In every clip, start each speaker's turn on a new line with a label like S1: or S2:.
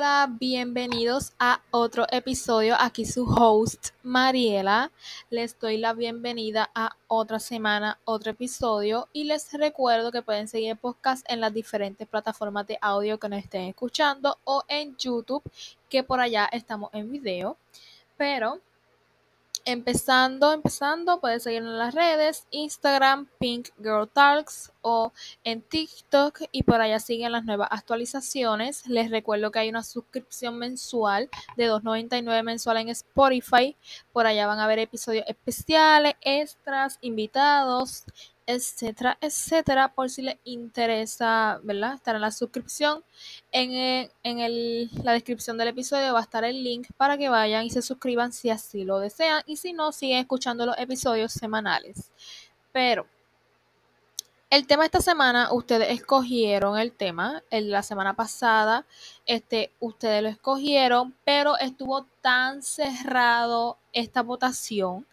S1: Hola, bienvenidos a otro episodio. Aquí su host, Mariela. Les doy la bienvenida a otra semana, otro episodio. Y les recuerdo que pueden seguir el podcast en las diferentes plataformas de audio que nos estén escuchando o en YouTube, que por allá estamos en video. Pero Empezando, empezando, puedes seguirnos en las redes, Instagram, Pink Girl Talks o en TikTok y por allá siguen las nuevas actualizaciones. Les recuerdo que hay una suscripción mensual de 2.99 mensual en Spotify. Por allá van a ver episodios especiales, extras, invitados, etcétera, etcétera, por si les interesa, ¿verdad? Estar en la suscripción. En, eh, en la descripción del episodio va a estar el link para que vayan y se suscriban si así lo desean. Y si no, siguen escuchando los episodios semanales. Pero el tema esta semana, ustedes escogieron el tema. El, la semana pasada, este, ustedes lo escogieron, pero estuvo tan cerrado esta votación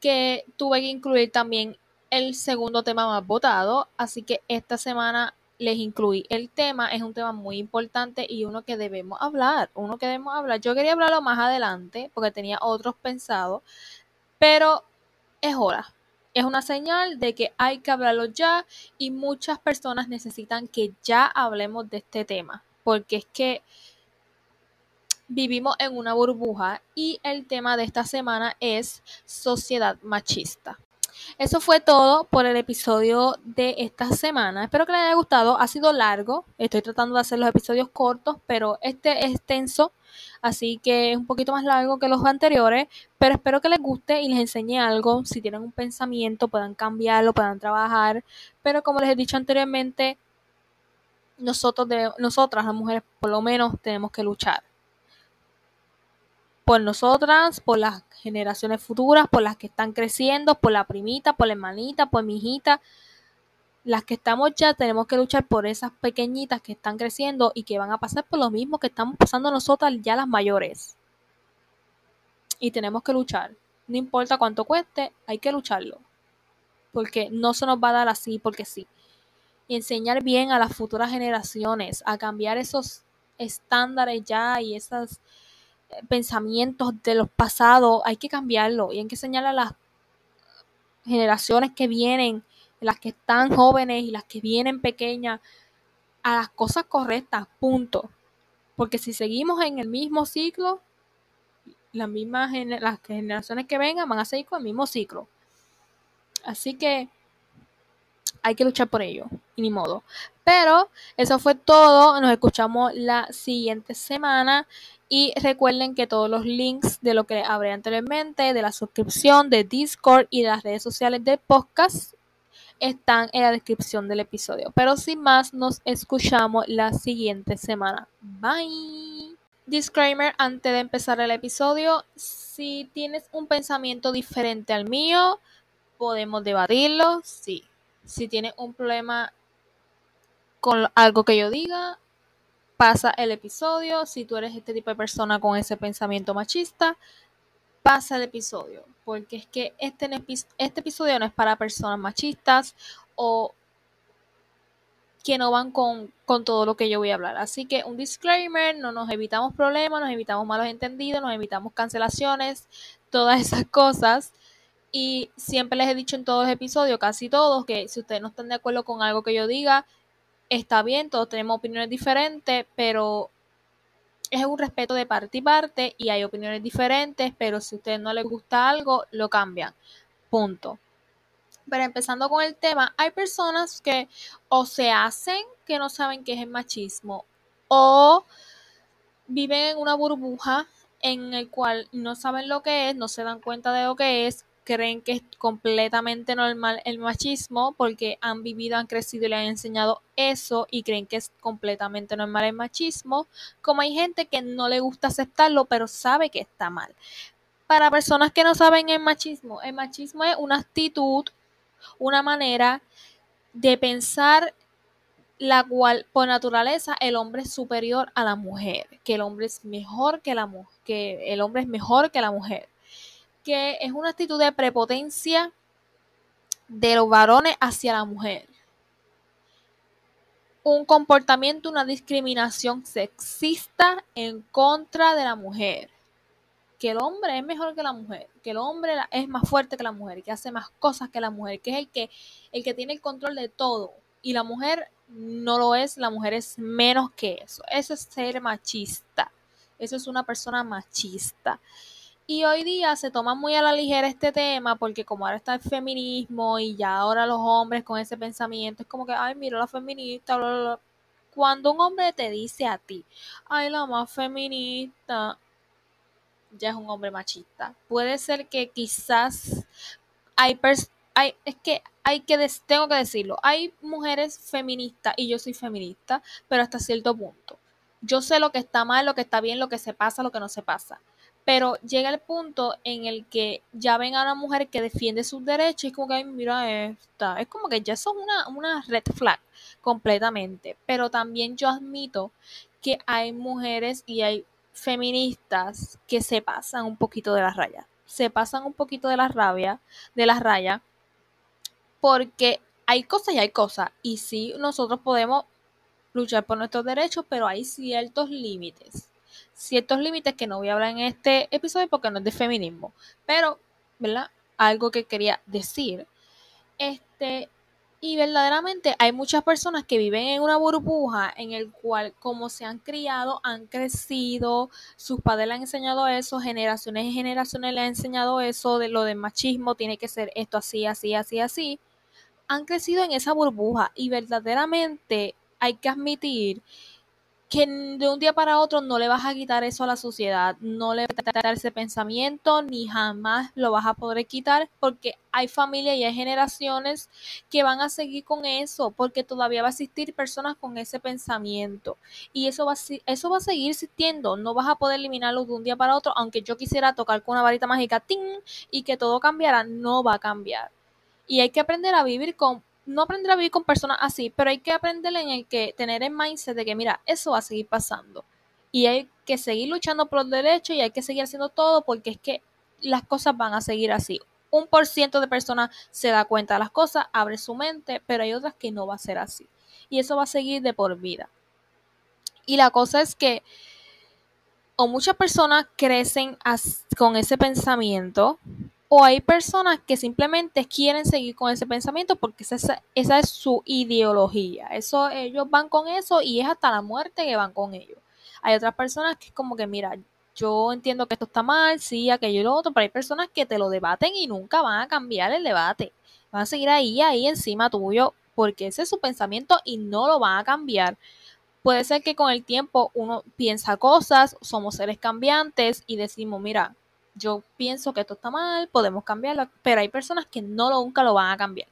S1: que tuve que incluir también el segundo tema más votado, así que esta semana les incluí el tema, es un tema muy importante y uno que debemos hablar, uno que debemos hablar. Yo quería hablarlo más adelante porque tenía otros pensados, pero es hora. Es una señal de que hay que hablarlo ya y muchas personas necesitan que ya hablemos de este tema, porque es que vivimos en una burbuja y el tema de esta semana es sociedad machista. Eso fue todo por el episodio de esta semana. Espero que les haya gustado. Ha sido largo. Estoy tratando de hacer los episodios cortos, pero este es extenso. Así que es un poquito más largo que los anteriores. Pero espero que les guste y les enseñe algo. Si tienen un pensamiento, puedan cambiarlo, puedan trabajar. Pero como les he dicho anteriormente, nosotros nosotras, las mujeres, por lo menos tenemos que luchar por nosotras, por las generaciones futuras, por las que están creciendo, por la primita, por la hermanita, por mi hijita. Las que estamos ya tenemos que luchar por esas pequeñitas que están creciendo y que van a pasar por lo mismo que estamos pasando nosotras ya las mayores. Y tenemos que luchar. No importa cuánto cueste, hay que lucharlo. Porque no se nos va a dar así porque sí. Y enseñar bien a las futuras generaciones a cambiar esos estándares ya y esas pensamientos de los pasados, hay que cambiarlo y hay que enseñar a las generaciones que vienen, las que están jóvenes y las que vienen pequeñas, a las cosas correctas, punto. Porque si seguimos en el mismo ciclo, las mismas las generaciones que vengan van a seguir con el mismo ciclo. Así que hay que luchar por ello, y ni modo. Pero eso fue todo. Nos escuchamos la siguiente semana. Y recuerden que todos los links de lo que hablé anteriormente, de la suscripción, de Discord y de las redes sociales del podcast, están en la descripción del episodio. Pero sin más, nos escuchamos la siguiente semana. Bye. Disclaimer antes de empezar el episodio. Si tienes un pensamiento diferente al mío, podemos debatirlo. Sí. Si tienes un problema con algo que yo diga, pasa el episodio. Si tú eres este tipo de persona con ese pensamiento machista, pasa el episodio. Porque es que este, este episodio no es para personas machistas o que no van con, con, todo lo que yo voy a hablar. Así que un disclaimer, no nos evitamos problemas, nos evitamos malos entendidos, nos evitamos cancelaciones, todas esas cosas. Y siempre les he dicho en todos los episodios, casi todos, que si ustedes no están de acuerdo con algo que yo diga, está bien, todos tenemos opiniones diferentes, pero es un respeto de parte y parte y hay opiniones diferentes, pero si a ustedes no les gusta algo, lo cambian. Punto. Pero empezando con el tema, hay personas que o se hacen que no saben qué es el machismo o viven en una burbuja en el cual no saben lo que es, no se dan cuenta de lo que es, creen que es completamente normal el machismo porque han vivido, han crecido y le han enseñado eso y creen que es completamente normal el machismo, como hay gente que no le gusta aceptarlo pero sabe que está mal. Para personas que no saben el machismo, el machismo es una actitud, una manera de pensar la cual por naturaleza el hombre es superior a la mujer, que el hombre es mejor que la mujer, que el hombre es mejor que la mujer que es una actitud de prepotencia de los varones hacia la mujer. un comportamiento, una discriminación sexista en contra de la mujer. Que el hombre es mejor que la mujer, que el hombre es más fuerte que la mujer, que hace más cosas que la mujer, que es el que, el que tiene el control de todo. Y la mujer no lo es, la mujer es menos que eso. Eso es ser machista. Eso es una persona machista. Y hoy día se toma muy a la ligera este tema porque como ahora está el feminismo y ya ahora los hombres con ese pensamiento es como que, ay, mira la feminista, bla, bla. Cuando un hombre te dice a ti, ay, la más feminista, ya es un hombre machista. Puede ser que quizás hay, hay es que hay que, tengo que decirlo, hay mujeres feministas y yo soy feminista, pero hasta cierto punto. Yo sé lo que está mal, lo que está bien, lo que se pasa, lo que no se pasa pero llega el punto en el que ya ven a una mujer que defiende sus derechos y es como que, mira esta. Es como que ya es una, una red flag completamente. Pero también yo admito que hay mujeres y hay feministas que se pasan un poquito de la raya. Se pasan un poquito de la rabia, de la raya, porque hay cosas y hay cosas. Y sí, nosotros podemos luchar por nuestros derechos, pero hay ciertos límites ciertos límites que no voy a hablar en este episodio porque no es de feminismo, pero, ¿verdad? Algo que quería decir. Este, y verdaderamente hay muchas personas que viven en una burbuja en el cual como se han criado, han crecido, sus padres le han enseñado eso, generaciones y generaciones le han enseñado eso de lo del machismo, tiene que ser esto así, así, así, así. Han crecido en esa burbuja y verdaderamente hay que admitir que de un día para otro no le vas a quitar eso a la sociedad, no le vas a quitar ese pensamiento, ni jamás lo vas a poder quitar, porque hay familias y hay generaciones que van a seguir con eso, porque todavía va a existir personas con ese pensamiento. Y eso va, a, eso va a seguir existiendo, no vas a poder eliminarlo de un día para otro, aunque yo quisiera tocar con una varita mágica, y que todo cambiara, no va a cambiar. Y hay que aprender a vivir con no aprender a vivir con personas así, pero hay que aprender en el que tener el mindset de que, mira, eso va a seguir pasando. Y hay que seguir luchando por los derechos y hay que seguir haciendo todo porque es que las cosas van a seguir así. Un por ciento de personas se da cuenta de las cosas, abre su mente, pero hay otras que no va a ser así. Y eso va a seguir de por vida. Y la cosa es que o muchas personas crecen con ese pensamiento o hay personas que simplemente quieren seguir con ese pensamiento porque esa, es su ideología. Eso, ellos van con eso y es hasta la muerte que van con ellos. Hay otras personas que es como que, mira, yo entiendo que esto está mal, sí, aquello y lo otro, pero hay personas que te lo debaten y nunca van a cambiar el debate. Van a seguir ahí, ahí encima tuyo, porque ese es su pensamiento y no lo van a cambiar. Puede ser que con el tiempo uno piensa cosas, somos seres cambiantes y decimos, mira, yo pienso que esto está mal, podemos cambiarlo, pero hay personas que no nunca lo van a cambiar.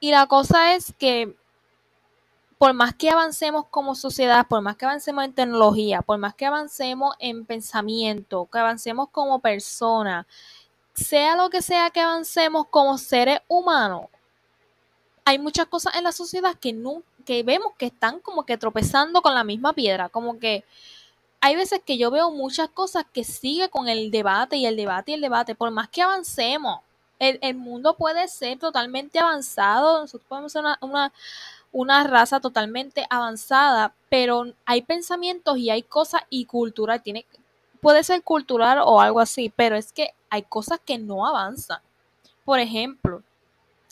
S1: Y la cosa es que por más que avancemos como sociedad, por más que avancemos en tecnología, por más que avancemos en pensamiento, que avancemos como persona, sea lo que sea que avancemos como seres humanos, hay muchas cosas en la sociedad que, que vemos que están como que tropezando con la misma piedra, como que hay veces que yo veo muchas cosas que sigue con el debate y el debate y el debate, por más que avancemos, el, mundo puede ser totalmente avanzado, nosotros podemos ser una, una, raza totalmente avanzada, pero hay pensamientos y hay cosas y cultura, tiene, puede ser cultural o algo así, pero es que hay cosas que no avanzan. Por ejemplo,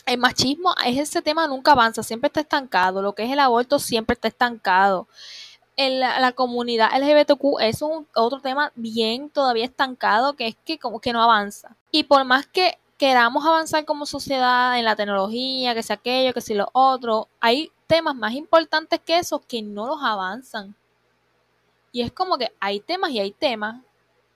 S1: el machismo es ese tema nunca avanza, siempre está estancado, lo que es el aborto siempre está estancado la, comunidad LGBTQ es un otro tema bien todavía estancado que es que como que no avanza. Y por más que queramos avanzar como sociedad en la tecnología, que sea aquello, que sea lo otro, hay temas más importantes que esos que no los avanzan. Y es como que hay temas y hay temas.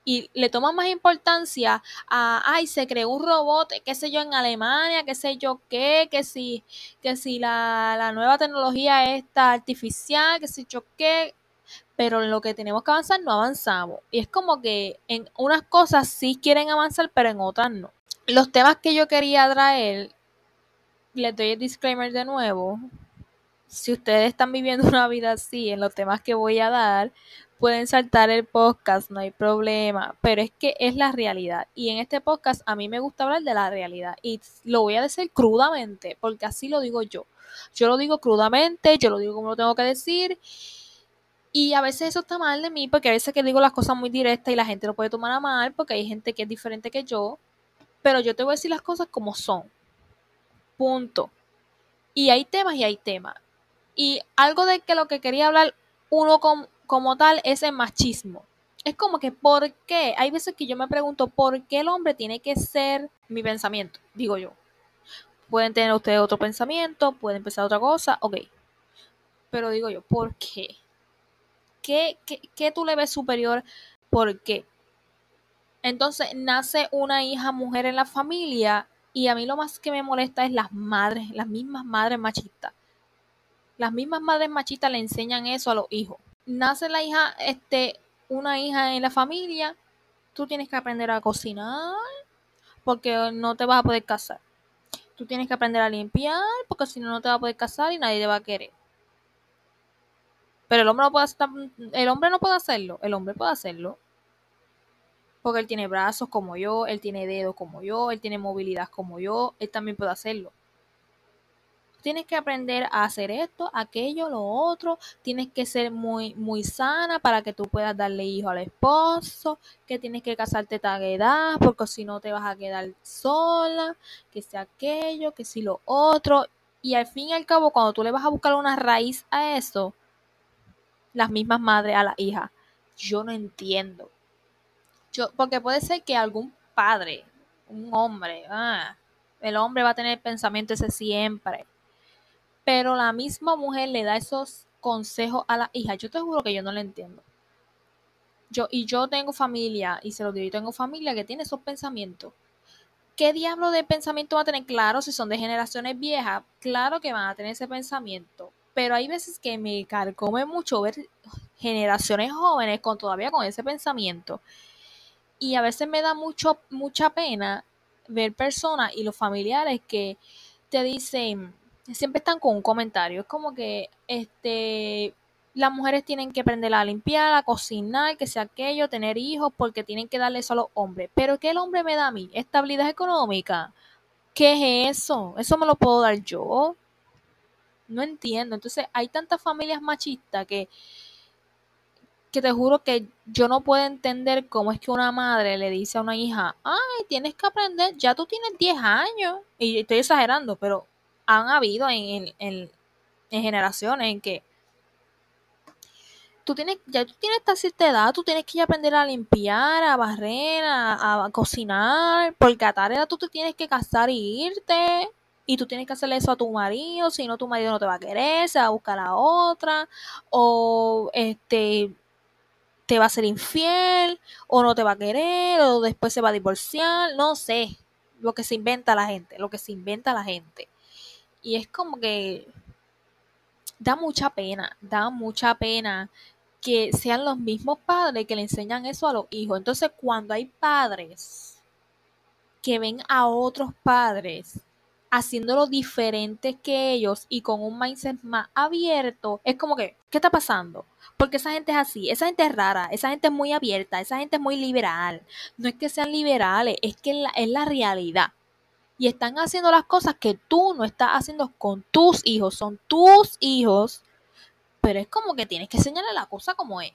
S1: Y le toman más importancia a, ay, se creó un robot, qué sé yo, en Alemania, qué sé yo qué, que si, que si la, la nueva tecnología está artificial, qué sé yo qué, pero en lo que tenemos que avanzar no avanzamos. Y es como que en unas cosas sí quieren avanzar, pero en otras no. Los temas que yo quería traer, les doy el disclaimer de nuevo. Si ustedes están viviendo una vida así en los temas que voy a dar, pueden saltar el podcast, no hay problema, pero es que es la realidad. Y en este podcast a mí me gusta hablar de la realidad y lo voy a decir crudamente, porque así lo digo yo. Yo lo digo crudamente, yo lo digo como lo tengo que decir. Y a veces eso está mal de mí, porque a veces que digo las cosas muy directas y la gente lo puede tomar a mal, porque hay gente que es diferente que yo. Pero yo te voy a decir las cosas como son. Punto. Y hay temas y hay temas. Y algo de que lo que quería hablar uno como tal es el machismo. Es como que, ¿por qué? Hay veces que yo me pregunto, ¿por qué el hombre tiene que ser mi pensamiento? Digo yo. Pueden tener ustedes otro pensamiento, pueden pensar otra cosa, ok. Pero digo yo, ¿por qué? ¿Qué, qué, qué tú le ves superior? ¿Por qué? Entonces nace una hija mujer en la familia y a mí lo más que me molesta es las madres, las mismas madres machistas. Las mismas madres machistas le enseñan eso a los hijos. Nace la hija, este, una hija en la familia, tú tienes que aprender a cocinar porque no te vas a poder casar. Tú tienes que aprender a limpiar porque si no no te vas a poder casar y nadie te va a querer. Pero el hombre no puede el hombre no puede hacerlo, el hombre puede hacerlo porque él tiene brazos como yo, él tiene dedos como yo, él tiene movilidad como yo, él también puede hacerlo. Tienes que aprender a hacer esto, aquello, lo otro. Tienes que ser muy, muy sana para que tú puedas darle hijo al esposo. Que tienes que casarte a edad, porque si no te vas a quedar sola. Que sea aquello, que si lo otro. Y al fin y al cabo, cuando tú le vas a buscar una raíz a eso, las mismas madres a la hija. Yo no entiendo porque puede ser que algún padre, un hombre, ah, el hombre va a tener pensamiento ese siempre. Pero la misma mujer le da esos consejos a la hija. Yo te juro que yo no le entiendo. Yo, y yo tengo familia, y se lo digo, yo tengo familia que tiene esos pensamientos. ¿Qué diablo de pensamiento va a tener? Claro, si son de generaciones viejas, claro que van a tener ese pensamiento. Pero hay veces que me carcome mucho ver generaciones jóvenes con todavía con ese pensamiento. Y a veces me da mucho, mucha pena ver personas y los familiares que te dicen, siempre están con un comentario. Es como que este las mujeres tienen que aprender a limpiar, a cocinar, que sea aquello, tener hijos, porque tienen que darle eso a los hombres. Pero ¿qué el hombre me da a mí? Estabilidad económica. ¿Qué es eso? ¿Eso me lo puedo dar yo? No entiendo. Entonces hay tantas familias machistas que que te juro que yo no puedo entender cómo es que una madre le dice a una hija, ay, tienes que aprender, ya tú tienes 10 años, y estoy exagerando, pero han habido en, en, en generaciones en que tú tienes, ya tú tienes esta cierta edad, tú tienes que aprender a limpiar, a barrer, a, cocinar, porque a tal edad tú te tienes que casar y irte, y tú tienes que hacerle eso a tu marido, si no tu marido no te va a querer, se va a buscar a otra, o este te va a ser infiel o no te va a querer o después se va a divorciar, no sé, lo que se inventa la gente, lo que se inventa la gente. Y es como que da mucha pena, da mucha pena que sean los mismos padres que le enseñan eso a los hijos. Entonces, cuando hay padres que ven a otros padres haciéndolo diferente que ellos y con un mindset más abierto, es como que, ¿qué está pasando? Porque esa gente es así, esa gente es rara, esa gente es muy abierta, esa gente es muy liberal. No es que sean liberales, es que es la realidad. Y están haciendo las cosas que tú no estás haciendo con tus hijos, son tus hijos, pero es como que tienes que enseñarle la cosa como es.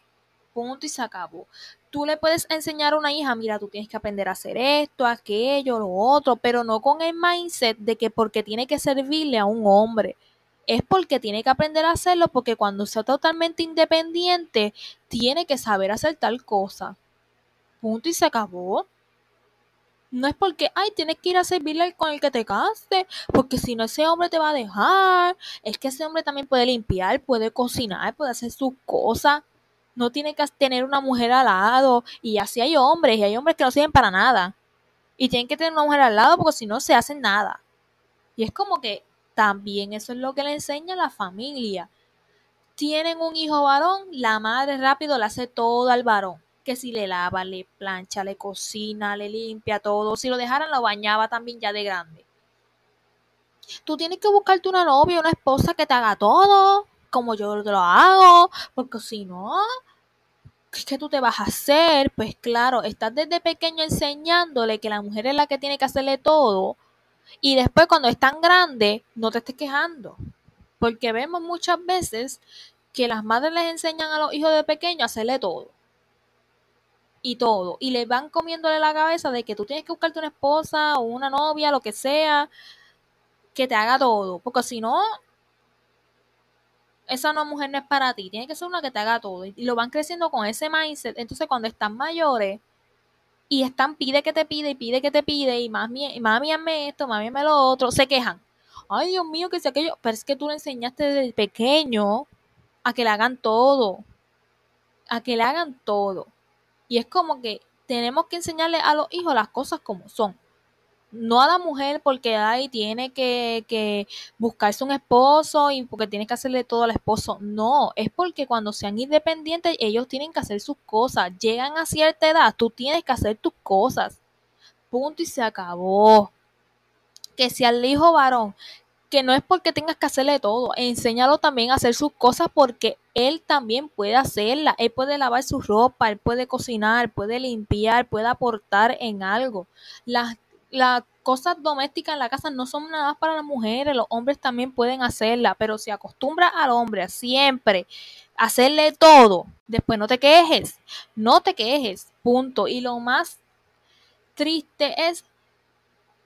S1: Punto y se acabó tú le puedes enseñar a una hija, mira, tú tienes que aprender a hacer esto, aquello, lo otro, pero no con el mindset de que porque tiene que servirle a un hombre. Es porque tiene que aprender a hacerlo, porque cuando sea totalmente independiente, tiene que saber hacer tal cosa. Punto y se acabó. No es porque, ay, tienes que ir a servirle con el que te caste, porque si no ese hombre te va a dejar. Es que ese hombre también puede limpiar, puede cocinar, puede hacer sus cosas no tiene que tener una mujer al lado. Y así hay hombres, y hay hombres que no sirven para nada. Y tienen que tener una mujer al lado porque si no se hacen nada. Y es como que también eso es lo que le enseña la familia. Tienen un hijo varón, la madre rápido le hace todo al varón. Que si le lava, le plancha, le cocina, le limpia todo. Si lo dejaran, lo bañaba también ya de grande. Tú tienes que buscarte una novia, una esposa que te haga todo como yo lo hago, porque si no, ¿qué tú te vas a hacer? Pues claro, estás desde pequeño enseñándole que la mujer es la que tiene que hacerle todo y después cuando es tan grande no te estés quejando. Porque vemos muchas veces que las madres les enseñan a los hijos de pequeño a hacerle todo. Y todo. Y le van comiéndole la cabeza de que tú tienes que buscarte una esposa o una novia, lo que sea, que te haga todo. Porque si no, esa no mujer no es para ti, tiene que ser una que te haga todo. Y lo van creciendo con ese mindset. Entonces, cuando están mayores y están pide que te pide y pide que te pide y mami, mami hazme esto, mami hazme lo otro, se quejan. Ay, Dios mío, que sea aquello. Pero es que tú le enseñaste desde pequeño a que le hagan todo. A que le hagan todo. Y es como que tenemos que enseñarle a los hijos las cosas como son no a la mujer porque ahí tiene que, que, buscarse un esposo y porque tiene que hacerle todo al esposo. No, es porque cuando sean independientes ellos tienen que hacer sus cosas. Llegan a cierta edad, tú tienes que hacer tus cosas. Punto y se acabó. Que si al hijo varón, que no es porque tengas que hacerle todo, enséñalo también a hacer sus cosas porque él también puede hacerla. Él puede lavar su ropa, él puede cocinar, puede limpiar, puede aportar en algo. Las las cosas domésticas en la casa no son nada para las mujeres, los hombres también pueden hacerla, pero si acostumbra al hombre siempre hacerle todo, después no te quejes, no te quejes, punto. Y lo más triste es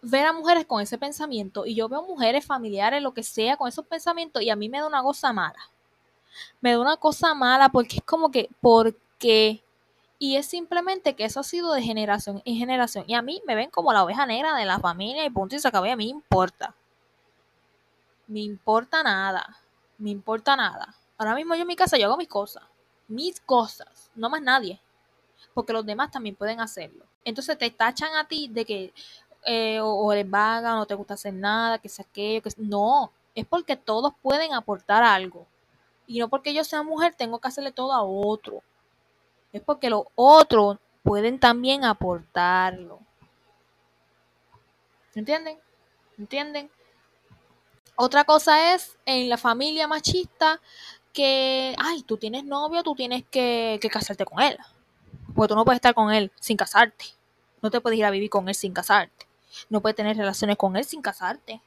S1: ver a mujeres con ese pensamiento y yo veo mujeres familiares, lo que sea, con esos pensamientos y a mí me da una cosa mala. Me da una cosa mala porque es como que, ¿por qué? Y es simplemente que eso ha sido de generación en generación. Y a mí me ven como la oveja negra de la familia y punto y se acabó. Y a mí me importa. Me importa nada. Me importa nada. Ahora mismo yo en mi casa yo hago mis cosas. Mis cosas. No más nadie. Porque los demás también pueden hacerlo. Entonces te tachan a ti de que eh, o, eres vaga, no te gusta hacer nada, que sea aquello, que no. Es porque todos pueden aportar algo. Y no porque yo sea mujer tengo que hacerle todo a otro es porque los otros pueden también aportarlo. ¿Entienden? ¿Entienden? Otra cosa es en la familia machista que, ay, tú tienes novio, tú tienes que, que casarte con él. Porque tú no puedes estar con él sin casarte. No te puedes ir a vivir con él sin casarte. No puedes tener relaciones con él sin casarte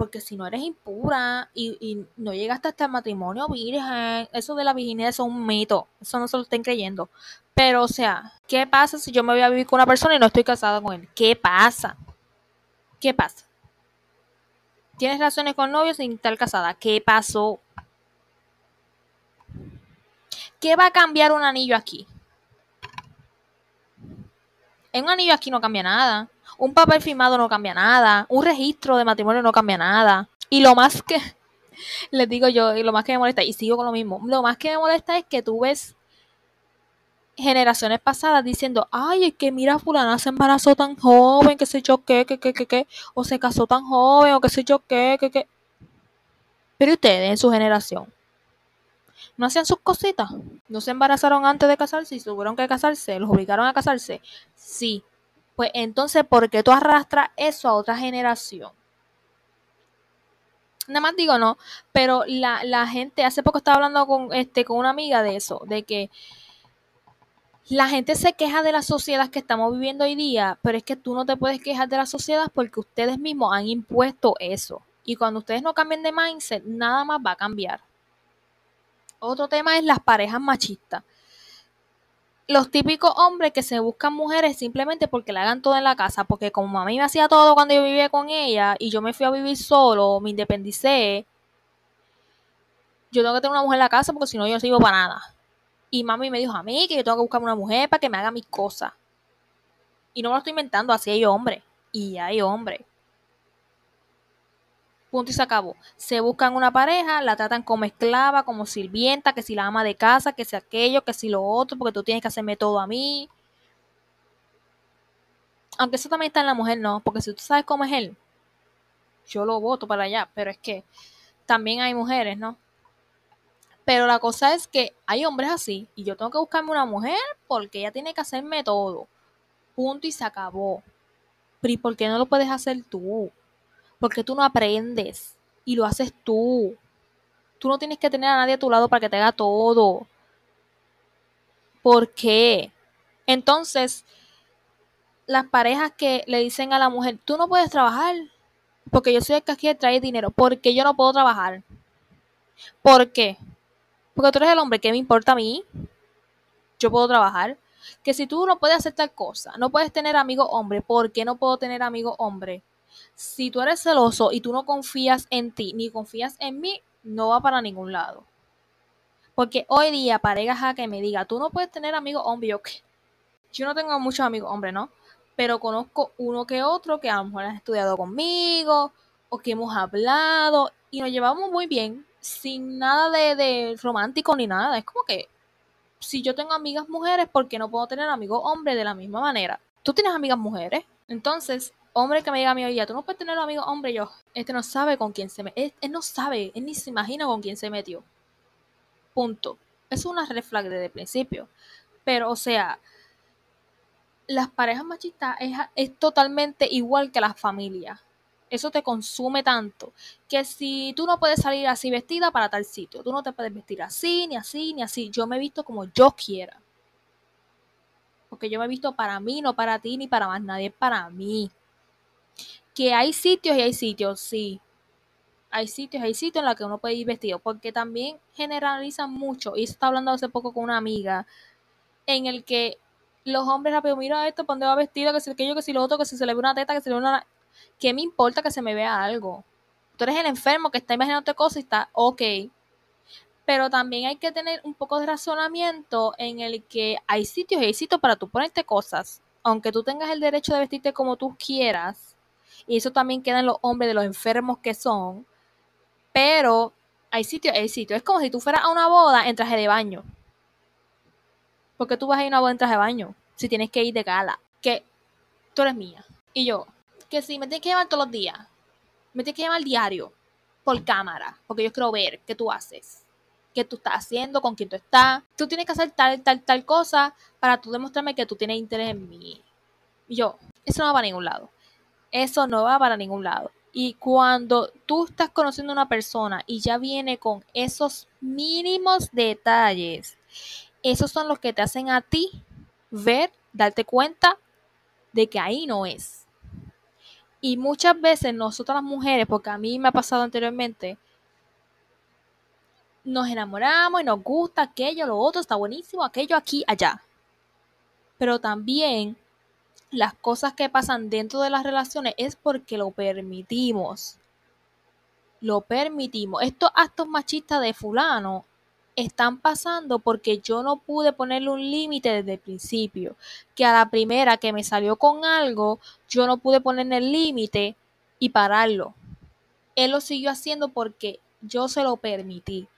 S1: porque si no eres impura y, no llegaste hasta el matrimonio virgen, eso de la virginidad es un mito, eso no se lo estén creyendo. Pero, o sea, ¿qué pasa si yo me voy a vivir con una persona y no estoy casada con él? ¿Qué pasa? ¿Qué pasa? ¿Tienes relaciones con novios sin estar casada? ¿Qué pasó? ¿Qué va a cambiar un anillo aquí? En un anillo aquí no cambia nada. Un papel firmado no cambia nada. Un registro de matrimonio no cambia nada. Y lo más que, les digo yo, y lo más que me molesta, y sigo con lo mismo, lo más que me molesta es que tú ves generaciones pasadas diciendo, ay, es que mira, fulana se embarazó tan joven, que sé yo qué, que, que, que, que, o se casó tan joven, o que sé yo qué, que, que. Pero ustedes en su generación, ¿no hacían sus cositas? ¿No se embarazaron antes de casarse y tuvieron que casarse? ¿Los obligaron a casarse? Sí. Pues entonces, ¿por qué tú arrastras eso a otra generación? Nada más digo no, pero la, la gente, hace poco estaba hablando con, este, con una amiga de eso, de que la gente se queja de la sociedad que estamos viviendo hoy día, pero es que tú no te puedes quejar de la sociedad porque ustedes mismos han impuesto eso. Y cuando ustedes no cambien de mindset, nada más va a cambiar. Otro tema es las parejas machistas los típicos hombres que se buscan mujeres simplemente porque le hagan todo en la casa, porque como a mí me hacía todo cuando yo vivía con ella y yo me fui a vivir solo, me independicé, yo tengo que tener una mujer en la casa porque si no yo no sirvo para nada. Y mami me dijo a mí que yo tengo que buscar una mujer para que me haga mis cosas. Y no me lo estoy inventando, así hay hombres. Y hay hombres. Punto y se acabó. Se buscan una pareja, la tratan como esclava, como sirvienta, que si la ama de casa, que si aquello, que si lo otro, porque tú tienes que hacerme todo a mí. Aunque eso también está en la mujer, no, porque si tú sabes cómo es él, yo lo voto para allá, pero es que también hay mujeres, ¿no? Pero la cosa es que hay hombres así y yo tengo que buscarme una mujer porque ella tiene que hacerme todo. Punto y se acabó. ¿y por qué no lo puedes hacer tú? Porque tú no aprendes y lo haces tú. Tú no tienes que tener a nadie a tu lado para que te haga todo. ¿Por qué? Entonces, las parejas que le dicen a la mujer, tú no puedes trabajar, porque yo soy el que aquí trae dinero, porque yo no puedo trabajar. ¿Por qué? Porque tú eres el hombre, ¿qué me importa a mí? Yo puedo trabajar. Que si tú no puedes hacer tal cosa, no puedes tener amigo hombre, ¿por qué no puedo tener amigo hombre? Si tú eres celoso y tú no confías en ti, ni confías en mí, no va para ningún lado. Porque hoy día, pareja que me diga, tú no puedes tener amigos hombre, yo. Yo no tengo muchos amigos hombres, ¿no? Pero conozco uno que otro que a lo mejor han estudiado conmigo o que hemos hablado y nos llevamos muy bien, sin nada de, de romántico ni nada. Es como que si yo tengo amigas mujeres, ¿por qué no puedo tener amigos hombres de la misma manera? Tú tienes amigas mujeres. Entonces, hombre que me diga a mí, oye, tú no puedes tener amigos hombres, yo, este no sabe con quién se metió. Él, no sabe, él ni se imagina con quién se metió. Punto. Es una red flag desde el principio. Pero, o sea, las parejas machistas es, es totalmente igual que las familias eso te consume tanto que si tú no puedes salir así vestida para tal sitio, tú no te puedes vestir así, ni así, ni así. Yo me he visto como yo quiera. Porque yo me he visto para mí, no para ti, ni para más nadie, para mí. Que hay sitios y hay sitios, sí. Hay sitios, hay sitios en los que uno puede ir vestido. Porque también generalizan mucho. Y eso estaba hablando hace poco con una amiga. En el que los hombres rápido, mira esto, ¿para dónde va vestido? Que si aquello, que si lo otro, que si se le ve una teta, que se le ve una ¿qué me importa que se me vea algo? Tú eres el enfermo que está imaginando cosas y está ok. Pero también hay que tener un poco de razonamiento en el que hay sitios y hay sitios para tú ponerte cosas. Aunque tú tengas el derecho de vestirte como tú quieras. Y eso también queda en los hombres de los enfermos que son. Pero hay sitios, hay sitios. Es como si tú fueras a una boda en traje de baño. Porque tú vas a ir a una boda en traje de baño. Si tienes que ir de gala. Que tú eres mía. Y yo, que si me tienes que llamar todos los días, me tienes que llamar diario, por cámara, porque yo quiero ver qué tú haces, qué tú estás haciendo, con quién tú estás. Tú tienes que hacer tal, tal, tal cosa para tú demostrarme que tú tienes interés en mí. Y yo, eso no va para ningún lado. Eso no va para ningún lado. Y cuando tú estás conociendo a una persona y ya viene con esos mínimos detalles, esos son los que te hacen a ti ver, darte cuenta de que ahí no es. Y muchas veces nosotras las mujeres, porque a mí me ha pasado anteriormente, nos enamoramos y nos gusta aquello, lo otro está buenísimo, aquello aquí, allá. Pero también las cosas que pasan dentro de las relaciones es porque lo permitimos. Lo permitimos. Estos actos machistas de fulano están pasando porque yo no pude ponerle un límite desde el principio. Que a la primera que me salió con algo, yo no pude ponerle el límite y pararlo. Él lo siguió haciendo porque yo se lo permití.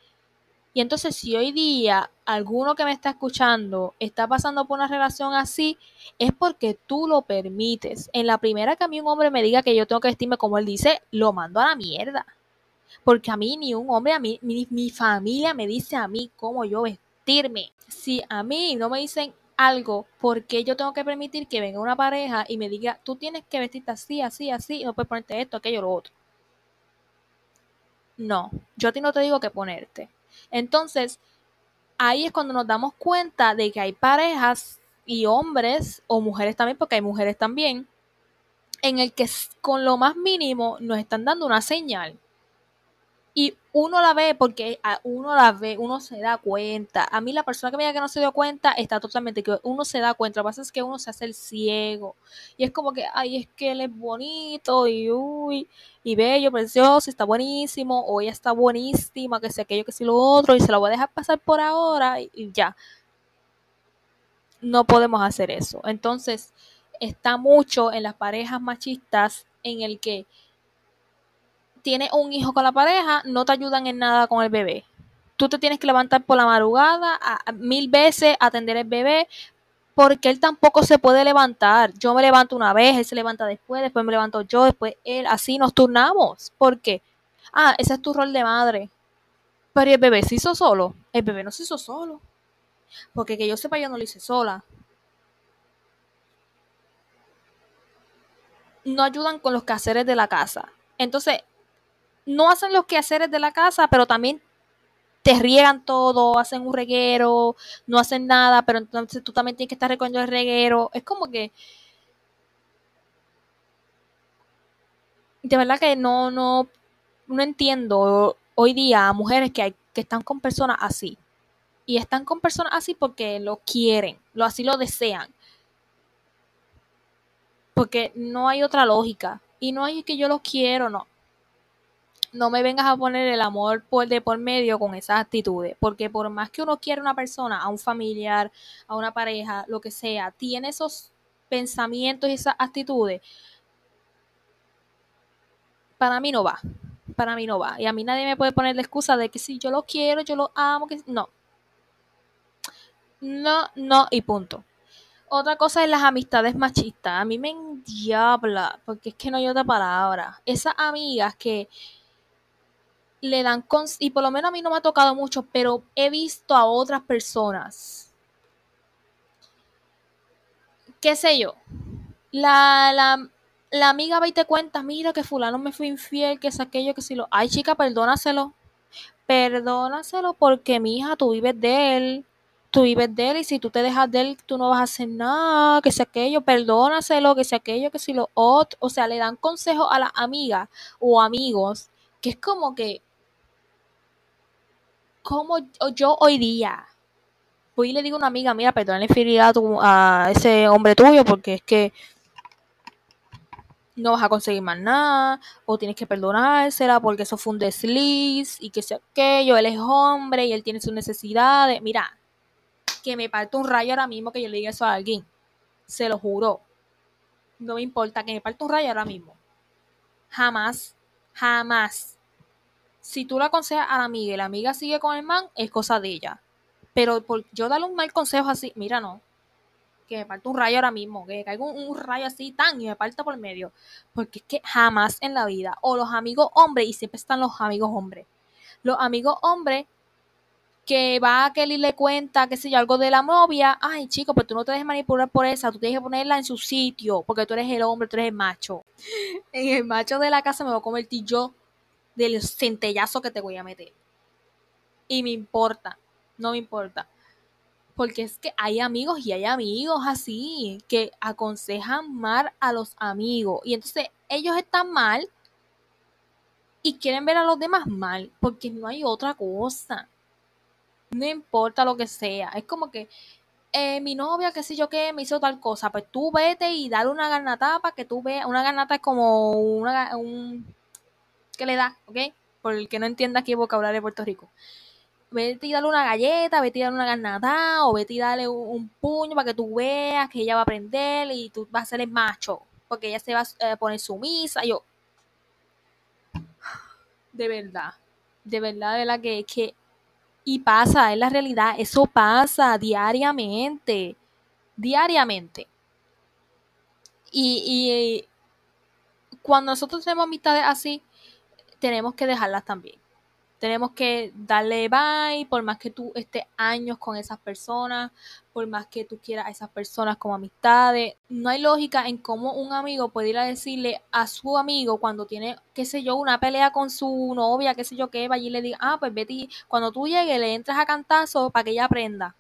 S1: Y entonces si hoy día alguno que me está escuchando está pasando por una relación así, es porque tú lo permites. En la primera que a mí un hombre me diga que yo tengo que vestirme como él dice, lo mando a la mierda. Porque a mí ni un hombre, a mí, mi, mi familia me dice a mí cómo yo vestirme. Si a mí no me dicen algo, ¿por qué yo tengo que permitir que venga una pareja y me diga, tú tienes que vestirte así, así, así, y no puedes ponerte esto, aquello, lo otro? No, yo a ti no te digo que ponerte. Entonces, ahí es cuando nos damos cuenta de que hay parejas y hombres o mujeres también, porque hay mujeres también, en el que con lo más mínimo nos están dando una señal. Y uno la ve porque uno la ve, uno se da cuenta. A mí la persona que me diga que no se dio cuenta está totalmente que uno se da cuenta. Lo que pasa es que uno se hace el ciego. Y es como que, ay, es que él es bonito y uy, y bello, precioso, está buenísimo, o ella está buenísima, que sé aquello, que sí lo otro, y se lo voy a dejar pasar por ahora y ya. No podemos hacer eso. Entonces, está mucho en las parejas machistas en el que tienes un hijo con la pareja, no te ayudan en nada con el bebé. Tú te tienes que levantar por la madrugada mil veces, atender el bebé, porque él tampoco se puede levantar. Yo me levanto una vez, él se levanta después, después me levanto yo, después él, así nos turnamos. ¿Por qué? Ah, ese es tu rol de madre. Pero el bebé se hizo solo? El bebé no se hizo solo. Porque que yo sepa, yo no lo hice sola. No ayudan con los quehaceres de la casa. Entonces, no hacen los quehaceres de la casa, pero también te riegan todo, hacen un reguero, no hacen nada, pero entonces tú también tienes que estar recogiendo el reguero. Es como que de verdad que no, no, no entiendo hoy día a mujeres que, hay, que están con personas así. Y están con personas así porque lo quieren, lo así lo desean. Porque no hay otra lógica. Y no hay que yo lo quiero, no. No me vengas a poner el amor por de por medio con esas actitudes. Porque por más que uno quiera una persona, a un familiar, a una pareja, lo que sea, tiene esos pensamientos y esas actitudes, para mí no va. Para mí no va. Y a mí nadie me puede poner la excusa de que si yo lo quiero, yo lo amo, que no. No, no y punto. Otra cosa es las amistades machistas. A mí me endiabla, porque es que no hay otra palabra. Esas amigas que le dan y por lo menos a mí no me ha tocado mucho, pero he visto a otras personas. ¿Qué sé yo? La, la, la amiga va y te cuenta, mira que fulano me fue infiel, que es aquello, que si lo... Ay, chica, perdónaselo. Perdónaselo porque, mi hija, tú vives de él. Tú vives de él y si tú te dejas de él, tú no vas a hacer nada, que sea aquello, perdónaselo, que sea aquello, que si lo otro. O sea, le dan consejo a las amigas o amigos, que es como que, como yo hoy día, voy y le digo a una amiga, mira, perdónale infidelidad a, ese hombre tuyo porque es que no vas a conseguir más nada, o tienes que perdonársela porque eso fue un desliz y que sea aquello, él es hombre y él tiene sus necesidades. Mira, que me parte un rayo ahora mismo que yo le diga eso a alguien. Se lo juro. No me importa que me parte un rayo ahora mismo. Jamás, jamás. Si tú le aconsejas a la amiga y la amiga sigue con el man, es cosa de ella. Pero por yo darle un mal consejo así, mira, no que me parta un rayo ahora mismo, que caiga un, rayo así tan y me parta por medio. Porque es que jamás en la vida, o los amigos hombres, y siempre están los amigos hombres, los amigos hombres que va a Kelly le cuenta, qué sé yo, algo de la novia, ay chico, pero tú no te dejes manipular por esa, tú tienes que ponerla en su sitio, porque tú eres el hombre, tú eres el macho. En el macho de la casa me voy a convertir yo del centellazo que te voy a meter. Y me importa, no me importa. Porque es que hay amigos y hay amigos así que aconsejan mal a los amigos. Y entonces ellos están mal y quieren ver a los demás mal. Porque no hay otra cosa. No importa lo que sea. Es como que eh, mi novia, qué sé yo qué, me hizo tal cosa. Pues tú vete y dale una garnata para que tú veas. Una garnata es como una. Un, ¿Qué le da? ¿Ok? Por el que no entienda aquí vocabulario de Puerto Rico vete y dale una galleta, vete y dale una garnata o vete y dale un, puño para que tú veas que ella va a aprender y tú vas a ser el macho, porque ella se va a poner sumisa. Yo, de verdad, de verdad, de verdad que, que, y pasa, es la realidad, eso pasa diariamente, diariamente. Y, y cuando nosotros tenemos amistades así, tenemos que dejarlas también tenemos que darle bye, por más que tú estés años con esas personas, por más que tú quieras a esas personas como amistades. No hay lógica en cómo un amigo puede ir a decirle a su amigo cuando tiene, qué sé yo, una pelea con su novia, qué sé yo, que vaya y le diga, ah, pues Betty, cuando tú llegues le entras a cantazo para que ella aprenda.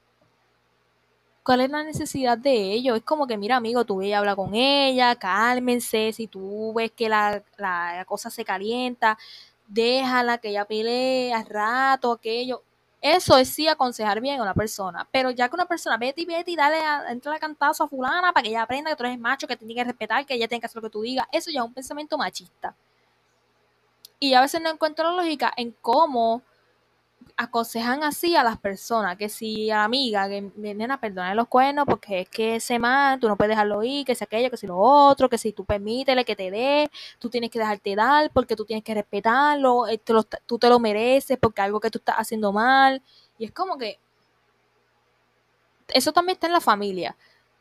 S1: ¿Cuál es la necesidad de ello? Es como que, mira, amigo, tú ve y habla con ella, cálmense, si tú ves que la, la cosa se calienta, déjala que ella pelee a rato, aquello. Eso es sí aconsejar bien a una persona. Pero ya que una persona, vete y vete y dale, a, entra a cantazo a fulana para que ella aprenda que tú eres macho, que tiene que respetar, que ella tenga que hacer lo que tú digas. Eso ya es un pensamiento machista. Y a veces no encuentro lógica en cómo aconsejan así a las personas, que si a la amiga, que nena, perdona los cuernos porque es que ese man, tú no puedes dejarlo ir, que si aquello, que si lo otro, que si tú permítele que te dé, tú tienes que dejarte dar porque tú tienes que respetarlo, eh, tú te lo mereces porque algo que tú estás haciendo mal. Y es como que eso también está en la familia,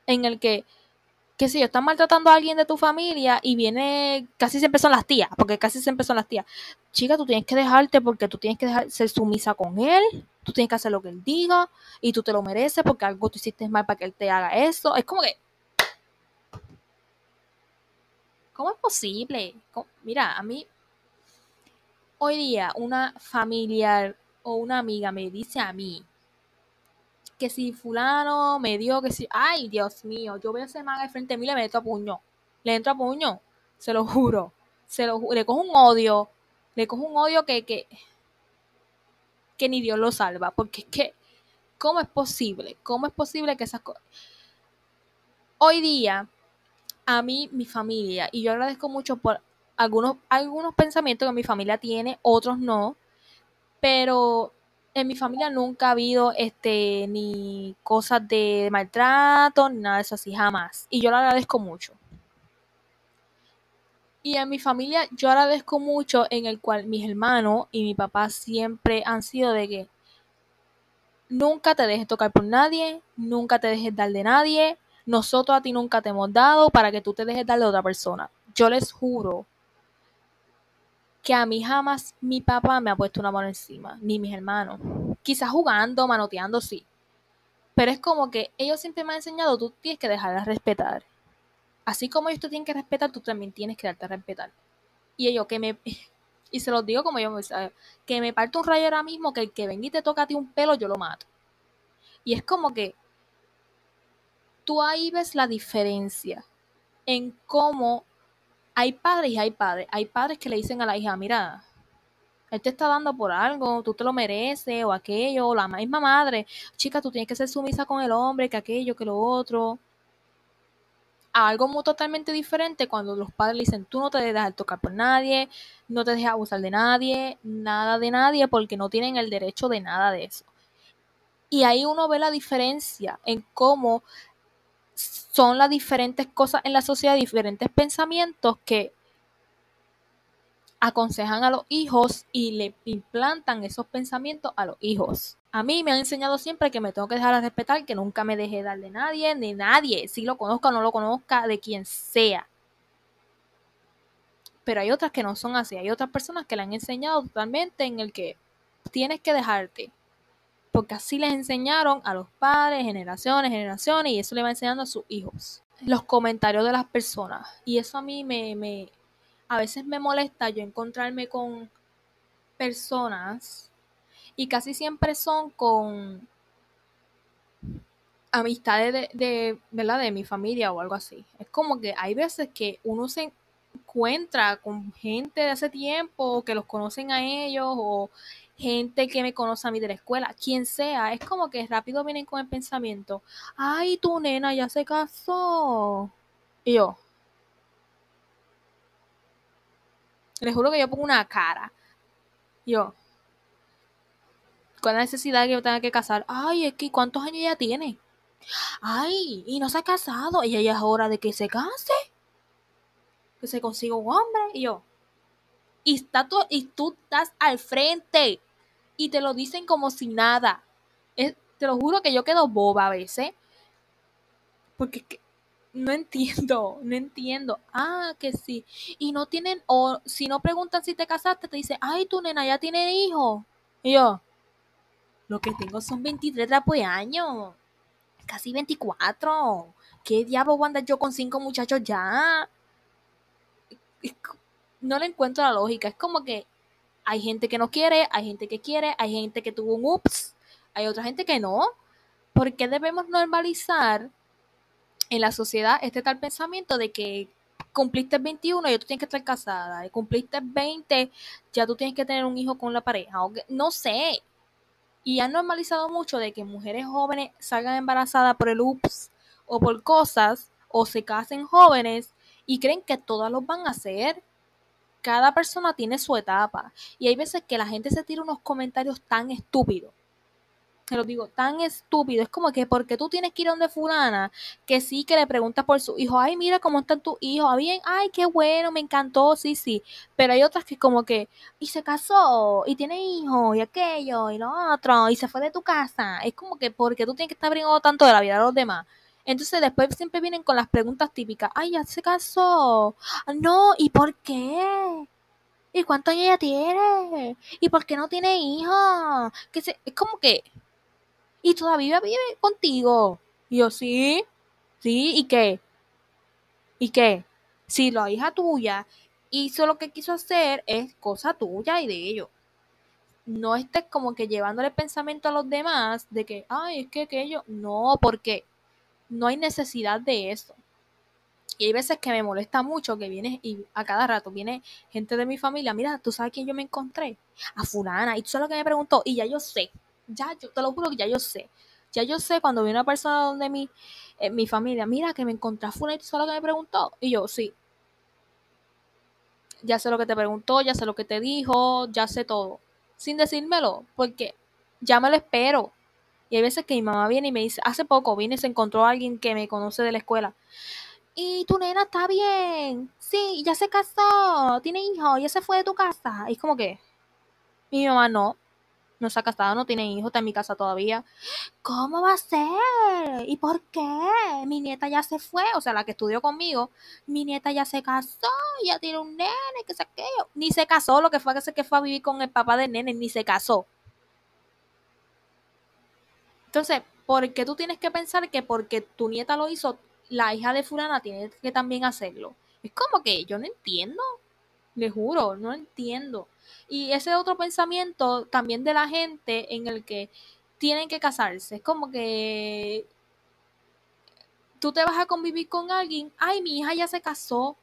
S1: en el que que si yo, están maltratando a alguien de tu familia y viene, casi siempre son las tías, porque casi siempre son las tías. Chica, tú tienes que dejarte porque tú tienes que dejar, ser sumisa con él, tú tienes que hacer lo que él diga y tú te lo mereces porque algo tú hiciste mal para que él te haga eso. Es como que... ¿Cómo es posible? Mira, a mí hoy día una familiar o una amiga me dice a mí que si fulano me dio, que si, ay, Dios mío, yo veo a ese man al frente de mí le meto a puño. Le entro a puño, se lo juro. Se lo, le cojo un odio, le cojo un odio que, que, que ni Dios lo salva, porque es que, ¿cómo es posible? ¿Cómo es posible que esas cosas... Hoy día, a mí, mi familia, y yo agradezco mucho por algunos, algunos pensamientos que mi familia tiene, otros no, pero en mi familia nunca ha habido este ni cosas de maltrato, ni nada de eso así, jamás. Y yo lo agradezco mucho. Y en mi familia yo agradezco mucho en el cual mis hermanos y mi papá siempre han sido de que nunca te dejes tocar por nadie, nunca te dejes dar de nadie, nosotros a ti nunca te hemos dado para que tú te dejes dar de otra persona. Yo les juro que a mí jamás mi papá me ha puesto una mano encima, ni mis hermanos. Quizás jugando, manoteando, sí. Pero es como que ellos siempre me han enseñado, tú tienes que dejar de respetar. Así como ellos te tienen que respetar, tú también tienes que darte a respetar. Y ellos que me... Y se los digo como yo, que me parto un rayo ahora mismo, que el que venga y te toca a ti un pelo, yo lo mato. Y es como que tú ahí ves la diferencia en cómo hay padres y hay padres. Hay padres que le dicen a la hija, mira, él te está dando por algo, tú te lo mereces, o aquello, o la misma madre, chica, tú tienes que ser sumisa con el hombre, que aquello, que lo otro. algo muy totalmente diferente cuando los padres le dicen, tú no te dejas tocar por nadie, no te dejas abusar de nadie, nada de nadie, porque no tienen el derecho de nada de eso. Y ahí uno ve la diferencia en cómo son las diferentes cosas en la sociedad, diferentes pensamientos que aconsejan a los hijos y le implantan esos pensamientos a los hijos. A mí me han enseñado siempre que me tengo que dejar de respetar, que nunca me deje dar de nadie, ni nadie, si lo conozca o no lo conozca, de quien sea. Pero hay otras que no son así, hay otras personas que le han enseñado totalmente en el que tienes que dejarte, porque así les enseñaron a los padres, generaciones, generaciones, y eso le va enseñando a sus hijos. Los comentarios de las personas. Y eso a mí me, me a veces me molesta yo encontrarme con personas y casi siempre son con amistades de, de, ¿verdad? de mi familia o algo así. Es como que hay veces que uno se encuentra con gente de hace tiempo que los conocen a ellos o gente que me conoce a mí de la escuela, quien sea, es como que rápido vienen con el pensamiento, ay, tu nena ya se casó. Y yo, les juro que yo pongo una cara. Yo, con la necesidad que yo tenga que casar, ay, es que ¿cuántos años ella tiene? Ay, y no se ha casado, y ella es hora de que se case, que se consiga un hombre. Y yo, y, está y tú estás al frente y te lo dicen como si nada. te lo juro que yo quedo boba a veces. Porque no entiendo, no entiendo. Ah, que sí. Y no tienen, o si no preguntan si te casaste, te dicen, ay, tu nena ya tiene hijo. Y yo, lo que tengo son 23 de años. Casi 24. ¿Qué diablo voy a andar yo con cinco muchachos ya? No le encuentro la lógica. Es como que hay gente que no quiere, hay gente que quiere, hay gente que tuvo un ups, hay otra gente que no. ¿Por qué debemos normalizar en la sociedad este tal pensamiento de que cumpliste 21 y tú tienes que estar casada, y cumpliste 20, ya tú tienes que tener un hijo con la pareja, no sé. Y han normalizado mucho de que mujeres jóvenes salgan embarazadas por el ups o por cosas, o se casen jóvenes y creen que todas los van a hacer cada persona tiene su etapa y hay veces que la gente se tira unos comentarios tan estúpidos. Te lo digo, tan estúpido. Es como que porque tú tienes que ir donde fulana, que sí que le preguntas por su hijo, ay, mira cómo están tus hijos, ah, bien, ay, qué bueno, me encantó, sí, sí. Pero hay otras que como que, y se casó, y tiene hijos, y aquello, y lo otro, y se fue de tu casa. Es como que porque tú tienes que estar brincando tanto de la vida de los demás. Entonces después siempre vienen con las preguntas típicas. Ay, ya se casó. No, ¿y por qué? ¿Y cuántos años ella tiene? ¿Y por qué no tiene hijos? Que se, es como que... ¿Y todavía vive contigo? Y yo, sí. Sí, ¿y qué? ¿Y qué? Si la hija tuya hizo lo que quiso hacer, es cosa tuya y de ellos. no estés como que llevándole pensamiento a los demás de que, ay, es que aquello. No, porque no hay necesidad de eso. Y hay veces que me molesta mucho que viene y a cada rato viene gente de mi familia, mira, tú sabes quién yo me encontré, a fulana, y tú sabes lo que me preguntó, y ya yo sé, ya yo te lo juro que ya yo sé. Ya yo sé cuando viene una persona donde mi, eh, mi familia, mira que me encontré a fulana y tú sabes lo que me preguntó, y yo, sí. Ya sé lo que te preguntó, ya sé lo que te dijo, ya sé todo. Sin decírmelo, porque ya me lo espero. Y hay veces que mi mamá viene y me dice, hace poco viene y se encontró a alguien que me conoce de la escuela. Y tu nena está bien. Sí, ya se casó, tiene hijo, ya se fue de tu casa. Y es como que, mi mamá no, no se ha casado, no tiene hijo, está en mi casa todavía. ¿Cómo va a ser? ¿Y por qué? Mi nieta ya se fue, o sea, la que estudió conmigo, mi nieta ya se casó, ya tiene un nene, que sé qué. Ni se casó, lo que fue que fue a vivir con el papá del nene, ni se casó. Entonces, ¿por qué tú tienes que pensar que porque tu nieta lo hizo, la hija de fulana tiene que también hacerlo? Es como que yo no entiendo. Le juro, no entiendo. Y ese otro pensamiento también de la gente en el que tienen que casarse. Es como que tú te vas a convivir con alguien. Ay, mi hija ya se casó.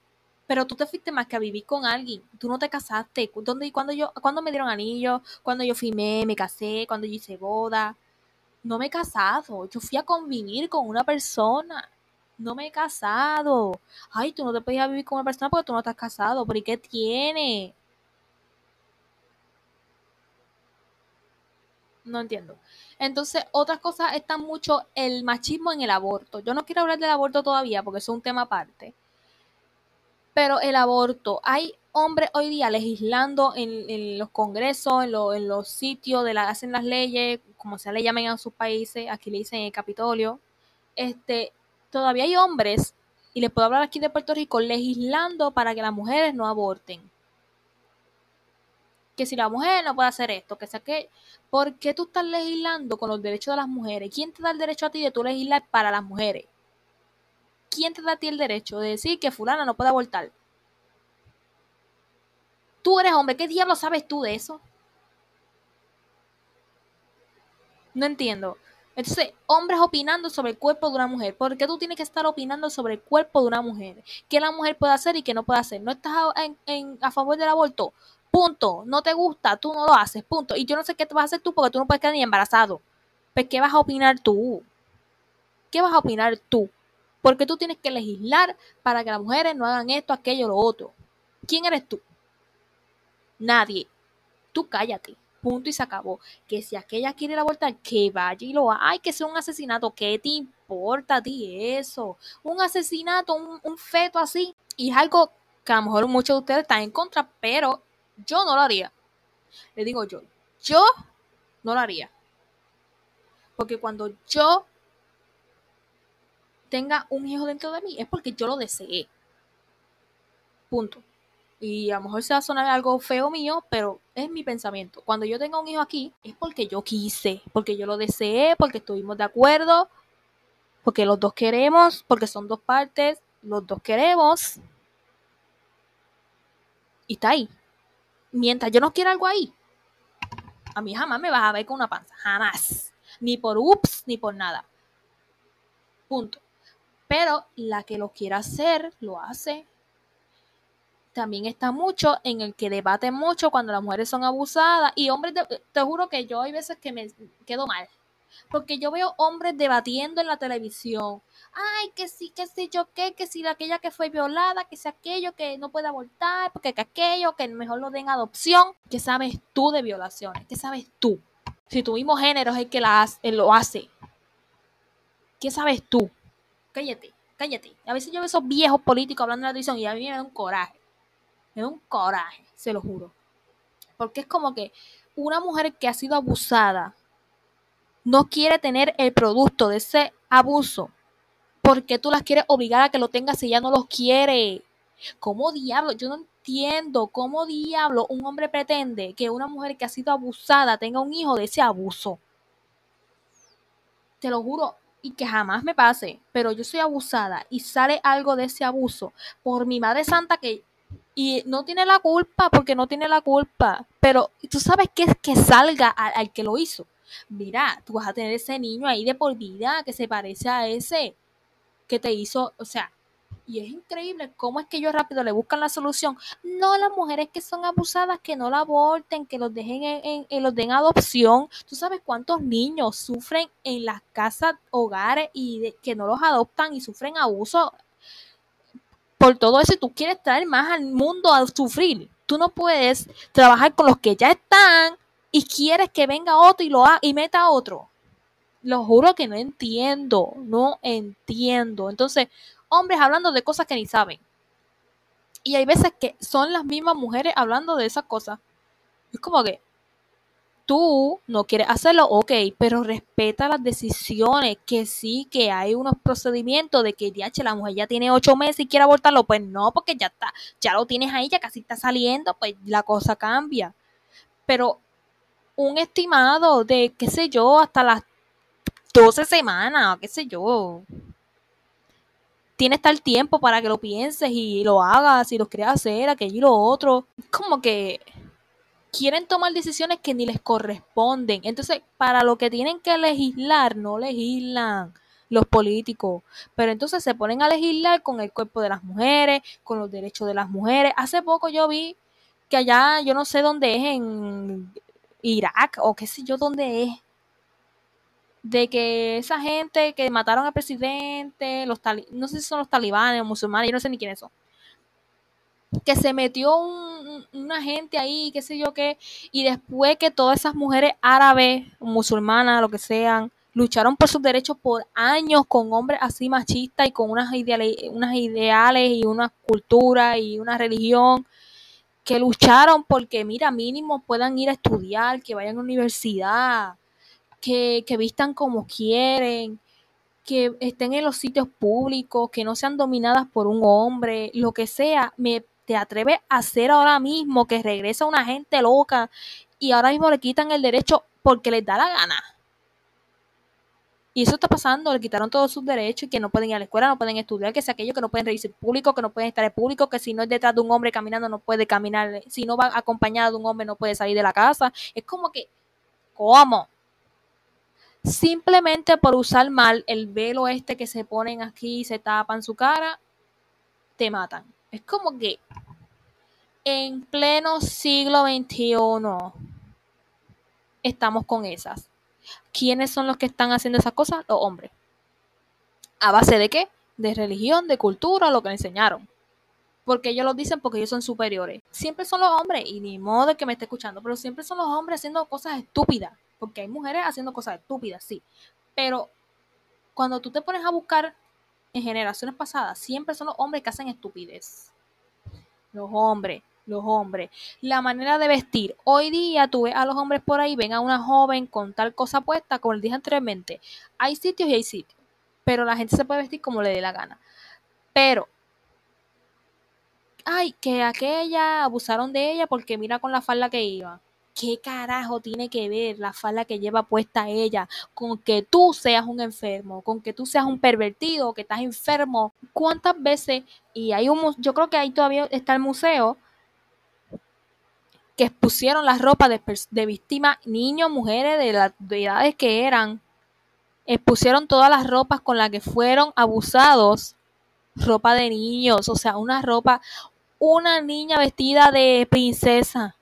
S1: Pero tú te fuiste más que a vivir con alguien. Tú no te casaste. ¿Dónde, cuando, yo, cuando me dieron anillo? Cuando yo firmé, me casé. Cuando yo hice boda no me he casado, yo fui a convivir con una persona, no me he casado. Ay, tú no te puedes vivir con una persona porque tú no estás casado, ¿pero y qué tiene? No entiendo. Entonces, otras cosas están mucho el machismo en el aborto. Yo no quiero hablar del aborto todavía porque es un tema aparte. Pero el aborto, hay hombres hoy día legislando en, los congresos, en, en, los sitios de la hacen las leyes, como se le llamen a sus países, aquí le dicen el Capitolio, este, todavía hay hombres, y les puedo hablar aquí de Puerto Rico, legislando para que las mujeres no aborten. Que si la mujer no puede hacer esto, que sea que, ¿por qué tú estás legislando con los derechos de las mujeres? ¿Quién te da el derecho a ti de tú legislar para las mujeres? ¿quién te da a ti el derecho de decir que fulana no puede abortar? Tú eres hombre, ¿qué diablo sabes tú de eso? No entiendo. Entonces, hombres opinando sobre el cuerpo de una mujer. ¿Por qué tú tienes que estar opinando sobre el cuerpo de una mujer? ¿Qué la mujer puede hacer y qué no puede hacer? ¿No estás a, favor del aborto? Punto. No te gusta, tú no lo haces. Punto. Y yo no sé qué te vas a hacer tú porque tú no puedes quedar ni embarazado. Pues, ¿qué vas a opinar tú? ¿Qué vas a opinar tú? Porque tú tienes que legislar para que las mujeres no hagan esto, aquello, lo otro. ¿Quién eres tú? Nadie. Tú cállate. Punto y se acabó. Que si aquella quiere la vuelta, que vaya y lo haga. Ay, que sea un asesinato. ¿Qué te importa a ti eso? Un asesinato, un, feto así. Y es algo que a lo mejor muchos de ustedes están en contra, pero yo no lo haría. Le digo yo, yo no lo haría. Porque cuando yo tenga un hijo dentro de mí es porque yo lo deseé. Punto. Y a lo mejor se va a sonar algo feo mío, pero es mi pensamiento. Cuando yo tenga un hijo aquí, es porque yo quise, porque yo lo deseé, porque estuvimos de acuerdo, porque los dos queremos, porque son dos partes, los dos queremos. Y está ahí. Mientras yo no quiera algo ahí, a mí jamás me vas a ver con una panza. Jamás. Ni por ups, ni por nada. Punto. Pero la que lo quiera hacer, lo hace. También está mucho en el que debate mucho cuando las mujeres son abusadas. Y hombres, te juro que yo hay veces que me quedo mal. Porque yo veo hombres debatiendo en la televisión. Ay, que sí, que sí, yo qué, que si aquella que fue violada, que si aquello que no puede abortar, porque que aquello que mejor lo den adopción. ¿Qué sabes tú de violaciones? ¿Qué sabes tú? Si tu mismo género es el que la hace, lo hace. ¿Qué sabes tú? cállate, cállate. A veces yo veo esos viejos políticos hablando de la televisión y a mí me da un coraje. Me un coraje, se lo juro. Porque es como que una mujer que ha sido abusada no quiere tener el producto de ese abuso. porque tú las quieres obligar a que lo tengas si ya no los quiere? ¿Cómo diablo? Yo no entiendo cómo diablo un hombre pretende que una mujer que ha sido abusada tenga un hijo de ese abuso. Te lo juro, y que jamás me pase, pero yo soy abusada y sale algo de ese abuso por mi madre santa que Y no tiene la culpa porque no tiene la culpa. Pero tú sabes que es que salga al, que lo hizo. Mira, tú vas a tener ese niño ahí de por vida que se parece a ese que te hizo, o sea, y es increíble cómo es que ellos rápido le buscan la solución. No, las mujeres que son abusadas, que no la aborten, que los dejen en, los den adopción. ¿Tú sabes cuántos niños sufren en las casas, hogares y que no los adoptan y sufren abuso por todo eso? Y tú quieres traer más al mundo a sufrir. Tú no puedes trabajar con los que ya están y quieres que venga otro y lo haga y meta otro. Lo juro que no entiendo, no entiendo. Entonces, hombres hablando de cosas que ni saben. Y hay veces que son las mismas mujeres hablando de esas cosas. Es como que tú no quieres hacerlo, ok, pero respeta las decisiones, que sí, que hay unos procedimientos de que DH, la mujer ya tiene ocho meses y quiere abortarlo, pues no, porque ya está, ya lo tienes ahí, ya casi está saliendo, pues la cosa cambia. Pero un estimado de, qué sé yo, hasta las 12 semanas, qué sé yo, tienes tal tiempo para que lo pienses y lo hagas y lo quieres hacer, aquello y lo otro. Como que quieren tomar decisiones que ni les corresponden. Entonces, para lo que tienen que legislar, no legislan los políticos. Pero entonces se ponen a legislar con el cuerpo de las mujeres, con los derechos de las mujeres. Hace poco yo vi que allá, yo no sé dónde es, en Irak o qué sé yo dónde es, de que esa gente que mataron al presidente, los no sé si son los talibanes o musulmanes, yo no sé ni quiénes son, que se metió un, una gente ahí, qué sé yo qué, y después que todas esas mujeres árabes, musulmanas, lo que sean, lucharon por sus derechos por años con hombres así machistas y con unas ideales, unas ideales y una cultura y una religión que lucharon porque, mira, mínimo puedan ir a estudiar, que vayan a la universidad, que, vistan como quieren, que estén en los sitios públicos, que no sean dominadas por un hombre, lo que sea, me te atreves a hacer ahora mismo que regresa una gente loca y ahora mismo le quitan el derecho porque les da la gana. Y eso está pasando, le quitaron todos sus derechos y que no pueden ir a la escuela, no pueden estudiar, que sea aquello, que no pueden reírse público, que no pueden estar en público, que si no es detrás de un hombre caminando no puede caminar, si no va acompañado de un hombre no puede salir de la casa. Es como que, ¿cómo? simplemente por usar mal el velo este que se ponen aquí y se tapan su cara, te matan. Es como que en pleno siglo XXI estamos con esas. ¿Quiénes son los que están haciendo esas cosas? Los hombres. ¿A base de qué? De religión, de cultura, lo que le enseñaron. Porque ellos lo dicen porque ellos son superiores. Siempre son los hombres, y ni modo de que me esté escuchando, pero siempre son los hombres haciendo cosas estúpidas porque hay mujeres haciendo cosas estúpidas, sí, pero cuando tú te pones a buscar en generaciones pasadas, siempre son los hombres que hacen estupidez. Los hombres, los hombres. La manera de vestir. Hoy día tú ves a los hombres por ahí, ven a una joven con tal cosa puesta, como les dije anteriormente. Hay sitios y hay sitios. Pero la gente se puede vestir como le dé la gana. Pero, ay, que aquella abusaron de ella porque mira con la falda que iba. ¿Qué carajo tiene que ver la falda que lleva puesta ella con que tú seas un enfermo, con que tú seas un pervertido, que estás enfermo? ¿Cuántas veces? Y hay un, yo creo que ahí todavía está el museo que expusieron las ropas de, víctimas, niños, mujeres, de las edades que eran, expusieron todas las ropas con las que fueron abusados, ropa de niños, o sea, una ropa, una niña vestida de princesa,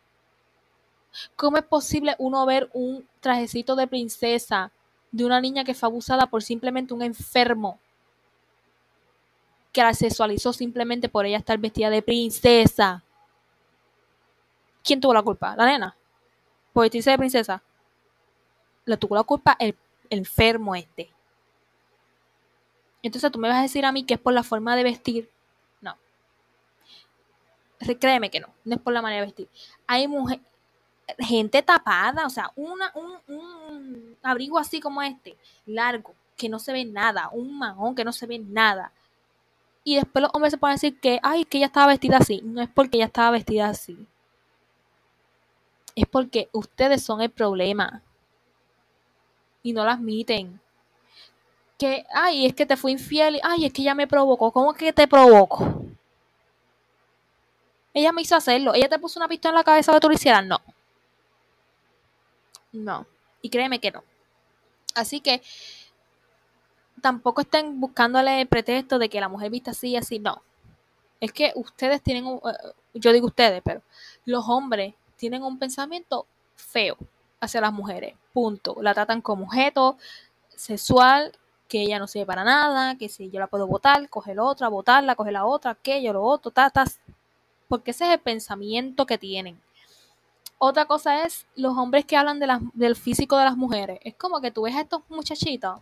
S1: ¿Cómo es posible uno ver un trajecito de princesa de una niña que fue abusada por simplemente un enfermo? Que la sexualizó simplemente por ella estar vestida de princesa. ¿Quién tuvo la culpa? ¿La nena? ¿Por vestirse de princesa? Le tuvo la culpa el, enfermo este. Entonces tú me vas a decir a mí que es por la forma de vestir. No. Créeme que no. No es por la manera de vestir. Hay mujeres gente tapada, o sea, una, un, abrigo así como este, largo, que no se ve nada, un mahón que no se ve nada. Y después los hombres se pueden decir que, ay, que ella estaba vestida así. No es porque ella estaba vestida así. Es porque ustedes son el problema. Y no la admiten. Que, ay, es que te fui infiel. Ay, es que ella me provocó. ¿Cómo que te provocó? Ella me hizo hacerlo. Ella te puso una pistola en la cabeza que tú lo hicieras. No. No. Y créeme que no. Así que tampoco estén buscándole el pretexto de que la mujer vista así y así. No. Es que ustedes tienen, un, eh, yo digo ustedes, pero los hombres tienen un pensamiento feo hacia las mujeres. Punto. La tratan como objeto sexual, que ella no sirve para nada, que si yo la puedo votar, coge la otra, votarla, coge la otra, aquello, lo otro, ta, ta. Porque ese es el pensamiento que tienen. Otra cosa es los hombres que hablan de del físico de las mujeres. Es como que tú ves a estos muchachitos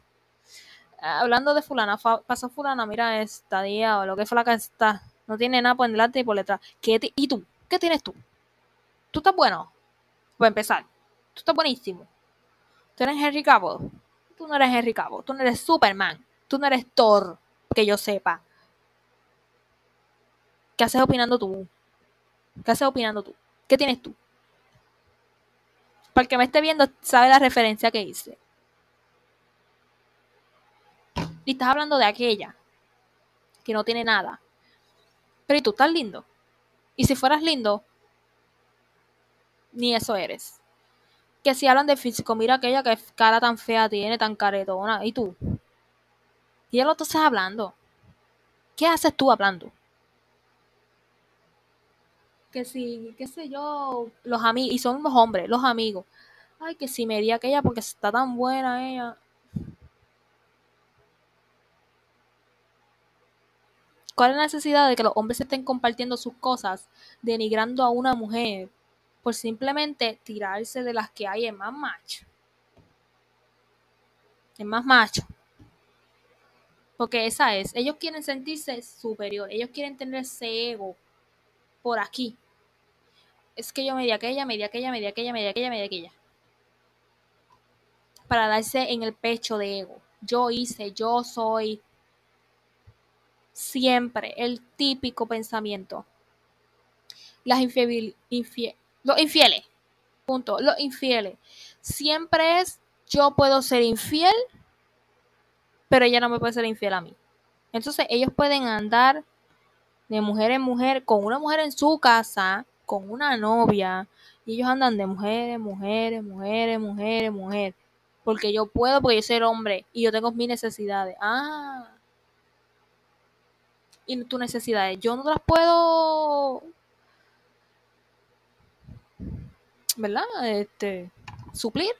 S1: hablando de fulana, pasó fulana, mira esta día o lo que que está. No tiene nada por delante y por detrás. ¿Qué ¿Y tú? ¿Qué tienes tú? ¿Tú estás bueno? Para empezar. Tú estás buenísimo. Tú eres Henry Cavill. Tú no eres Henry Cavill. Tú no eres Superman. Tú no eres Thor. Que yo sepa. ¿Qué haces opinando tú? ¿Qué haces opinando tú? ¿Qué tienes tú? Para el que me esté viendo, sabe la referencia que hice. Y estás hablando de aquella que no tiene nada. Pero ¿y tú estás lindo? Y si fueras lindo, ni eso eres. Que si hablan de físico, mira aquella que cara tan fea tiene, tan caretona. ¿Y tú? Y ya lo estás hablando. ¿Qué haces tú hablando? Que si, qué sé yo, los amigos, y son los hombres, los amigos. Ay, que si me di aquella porque está tan buena ella. ¿Cuál es la necesidad de que los hombres estén compartiendo sus cosas, denigrando a una mujer por simplemente tirarse de las que hay en más macho? Es más macho. Porque esa es. Ellos quieren sentirse superior. Ellos quieren tener ese ego por aquí. Es que yo me di aquella, me di aquella, me di aquella, me di aquella, me di aquella. Para darse en el pecho de ego. Yo hice, yo soy, siempre el típico pensamiento. Las infieles, los infieles, punto, los infieles. Siempre es yo puedo ser infiel, pero ella no me puede ser infiel a mí. Entonces ellos pueden andar de mujer en mujer con una mujer en su casa, con una novia, y ellos andan de mujeres, mujeres, mujeres, mujeres, mujeres. Porque yo puedo, porque yo soy hombre y yo tengo mis necesidades. Ah, y tus necesidades. Yo no las puedo, ¿verdad? Este, suplir.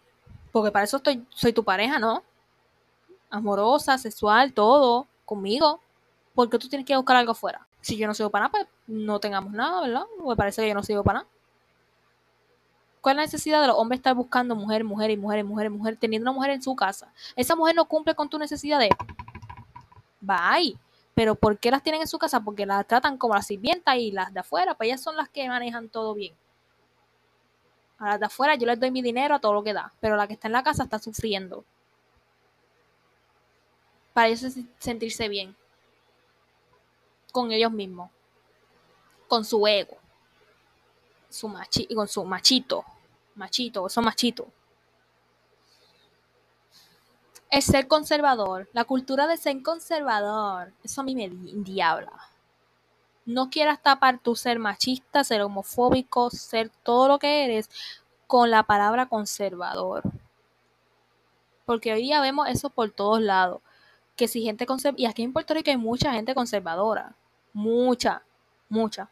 S1: Porque para eso estoy, soy tu pareja, ¿no? Amorosa, sexual, todo, conmigo. Porque tú tienes que buscar algo afuera. Si yo no sigo para nada, pues no tengamos nada, ¿verdad? Me parece que yo no sigo para nada. ¿Cuál es la necesidad de los hombres estar buscando mujer, mujer y mujer y mujer y mujer, teniendo una mujer en su casa? Esa mujer no cumple con tu necesidad de... Bye. Pero ¿por qué las tienen en su casa? Porque las tratan como las sirvientas y las de afuera, pues ellas son las que manejan todo bien. A las de afuera yo les doy mi dinero a todo lo que da, pero la que está en la casa está sufriendo. Para ellos sentirse bien. Con ellos mismos. Con su ego. Su machi con su machito. Machito, son machitos es ser conservador. La cultura de ser conservador, eso a mí me diabla. No quieras tapar tu ser machista, ser homofóbico, ser todo lo que eres con la palabra conservador. Porque hoy día vemos eso por todos lados. Que si gente conservadora, y aquí en Puerto Rico hay mucha gente conservadora. Mucha, mucha.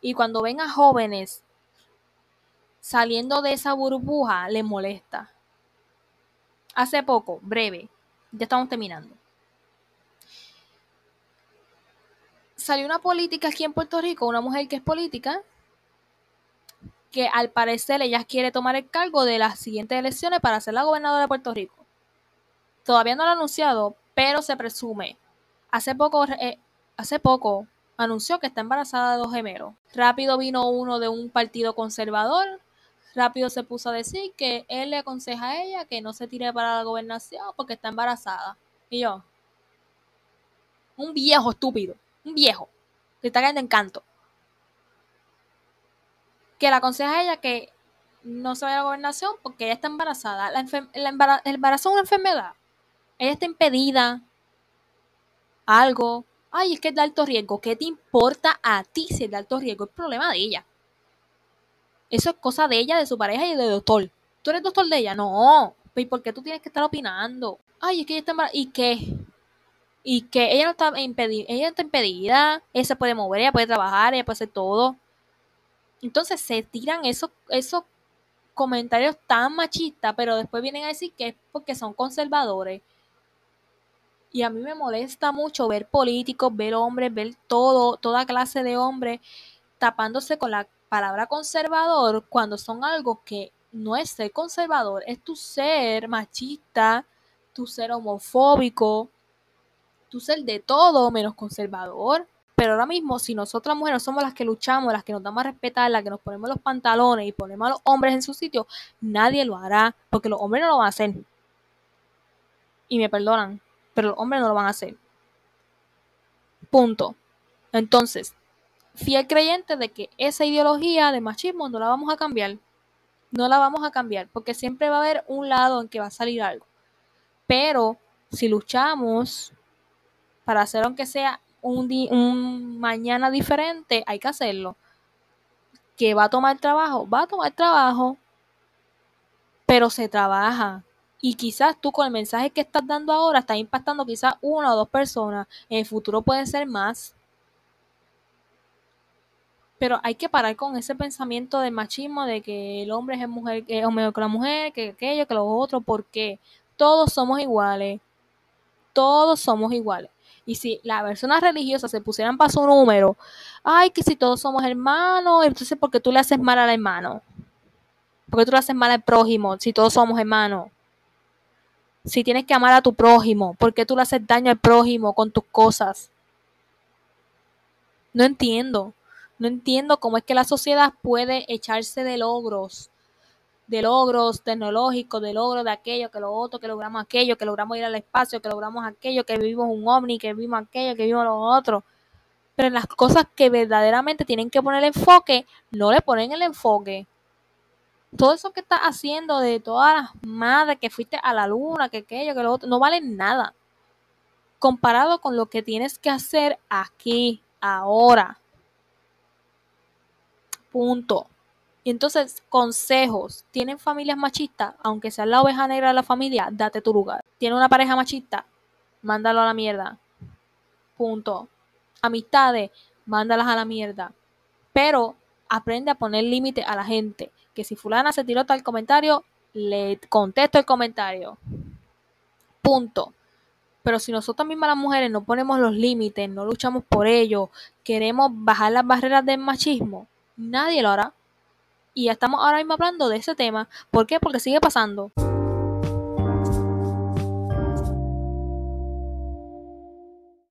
S1: Y cuando ven a jóvenes saliendo de esa burbuja, les molesta hace poco, breve, ya estamos terminando. Salió una política aquí en Puerto Rico, una mujer que es política, que al parecer ella quiere tomar el cargo de las siguientes elecciones para ser la gobernadora de Puerto Rico. Todavía no lo ha anunciado, pero se presume. Hace poco, eh, hace poco anunció que está embarazada de dos gemelos. Rápido vino uno de un partido conservador rápido se puso a decir que él le aconseja a ella que no se tire para la gobernación porque está embarazada. Y yo, un viejo estúpido, un viejo, que está cayendo encanto. Que le aconseja a ella que no se vaya a la gobernación porque ella está embarazada. el embarazo es una enfermedad. Ella está impedida. Algo. Ay, es que es de alto riesgo. ¿Qué te importa a ti si es de alto riesgo? Es problema de ella. Eso es cosa de ella, de su pareja y del doctor. ¿Tú eres doctor de ella? No. ¿Y por qué tú tienes que estar opinando? Ay, es que ella está mal. ¿Y qué? ¿Y que Ella no está impedida. Ella está impedida. Ella se puede mover, ella puede trabajar, ella puede hacer todo. Entonces se tiran esos, esos comentarios tan machistas, pero después vienen a decir que es porque son conservadores. Y a mí me molesta mucho ver políticos, ver hombres, ver todo, toda clase de hombres tapándose con la palabra conservador cuando son algo que no es ser conservador, es tu ser machista, tu ser homofóbico, tu ser de todo menos conservador. Pero ahora mismo, si nosotras mujeres somos las que luchamos, las que nos damos a respetar, las que nos ponemos los pantalones y ponemos a los hombres en su sitio, nadie lo hará, porque los hombres no lo van a hacer. Y me perdonan, pero los hombres no lo van a hacer. Punto. Entonces, fiel creyente de que esa ideología de machismo no la vamos a cambiar. No la vamos a cambiar, porque siempre va a haber un lado en que va a salir algo. Pero si luchamos para hacer aunque sea un, mañana diferente, hay que hacerlo. Que va a tomar trabajo, va a tomar trabajo, pero se trabaja. Y quizás tú con el mensaje que estás dando ahora estás impactando quizás una o dos personas. En el futuro pueden ser más. Pero hay que parar con ese pensamiento del machismo de que el hombre es mujer, que es mejor que la mujer, que aquello, que lo otro, porque todos somos iguales. Todos somos iguales. Y si las personas religiosas se pusieran para su número, ay, que si todos somos hermanos, entonces ¿por qué tú le haces mal al hermano? ¿Por qué tú le haces mal al prójimo si todos somos hermanos? Si tienes que amar a tu prójimo, ¿por qué tú le haces daño al prójimo con tus cosas? No entiendo. No entiendo cómo es que la sociedad puede echarse de logros de logros tecnológicos, de logros de aquello, que lo otro, que logramos aquello, que logramos ir al espacio, que logramos aquello, que vivimos un ovni, que vivimos aquello, que vivimos lo otro. Pero en las cosas que verdaderamente tienen que poner el enfoque, no le ponen el enfoque. Todo eso que estás haciendo de todas las madres que fuiste a la luna, que aquello, que lo otro, no vale nada. Comparado con lo que tienes que hacer aquí, ahora. Punto. Y entonces, consejos. ¿Tienen familias machistas? Aunque seas la oveja negra de la familia, date tu lugar. ¿Tiene una pareja machista? Mándalo a la mierda. Punto. Amistades, mándalas a la mierda. Pero aprende a poner límite a la gente. Que si fulana se tiró tal comentario, le contesto el comentario. Punto. Pero si nosotras mismas las mujeres no ponemos los límites, no luchamos por ello, queremos bajar las barreras del machismo, nadie lo hará. Y estamos ahora mismo hablando de ese tema. ¿Por qué? Porque sigue pasando.